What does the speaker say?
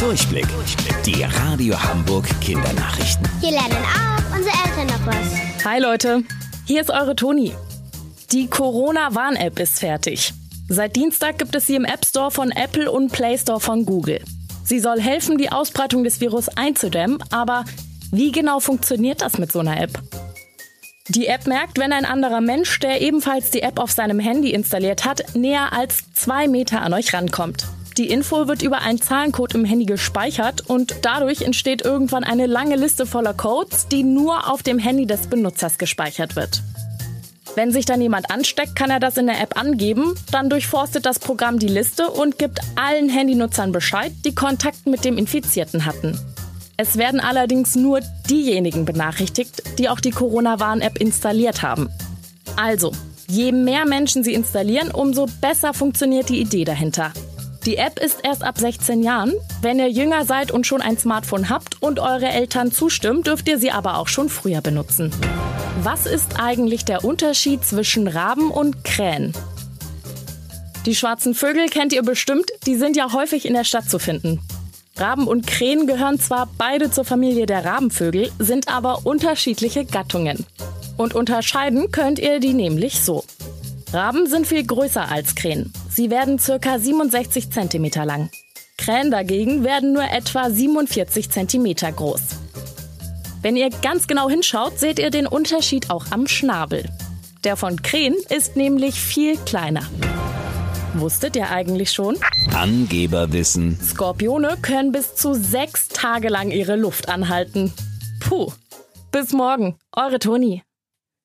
Durchblick. Die Radio Hamburg Kindernachrichten. Hier lernen auch unsere Eltern noch was. Hi Leute, hier ist eure Toni. Die Corona-Warn-App ist fertig. Seit Dienstag gibt es sie im App Store von Apple und Play Store von Google. Sie soll helfen, die Ausbreitung des Virus einzudämmen, aber wie genau funktioniert das mit so einer App? Die App merkt, wenn ein anderer Mensch, der ebenfalls die App auf seinem Handy installiert hat, näher als zwei Meter an euch rankommt. Die Info wird über einen Zahlencode im Handy gespeichert und dadurch entsteht irgendwann eine lange Liste voller Codes, die nur auf dem Handy des Benutzers gespeichert wird. Wenn sich dann jemand ansteckt, kann er das in der App angeben. Dann durchforstet das Programm die Liste und gibt allen Handynutzern Bescheid, die Kontakt mit dem Infizierten hatten. Es werden allerdings nur diejenigen benachrichtigt, die auch die Corona-Warn-App installiert haben. Also, je mehr Menschen sie installieren, umso besser funktioniert die Idee dahinter. Die App ist erst ab 16 Jahren. Wenn ihr jünger seid und schon ein Smartphone habt und eure Eltern zustimmen, dürft ihr sie aber auch schon früher benutzen. Was ist eigentlich der Unterschied zwischen Raben und Krähen? Die schwarzen Vögel kennt ihr bestimmt, die sind ja häufig in der Stadt zu finden. Raben und Krähen gehören zwar beide zur Familie der Rabenvögel, sind aber unterschiedliche Gattungen. Und unterscheiden könnt ihr die nämlich so. Raben sind viel größer als Krähen. Sie werden ca. 67 cm lang. Krähen dagegen werden nur etwa 47 cm groß. Wenn ihr ganz genau hinschaut, seht ihr den Unterschied auch am Schnabel. Der von Krähen ist nämlich viel kleiner. Wusstet ihr eigentlich schon? Angeberwissen. Skorpione können bis zu sechs Tage lang ihre Luft anhalten. Puh. Bis morgen, eure Toni.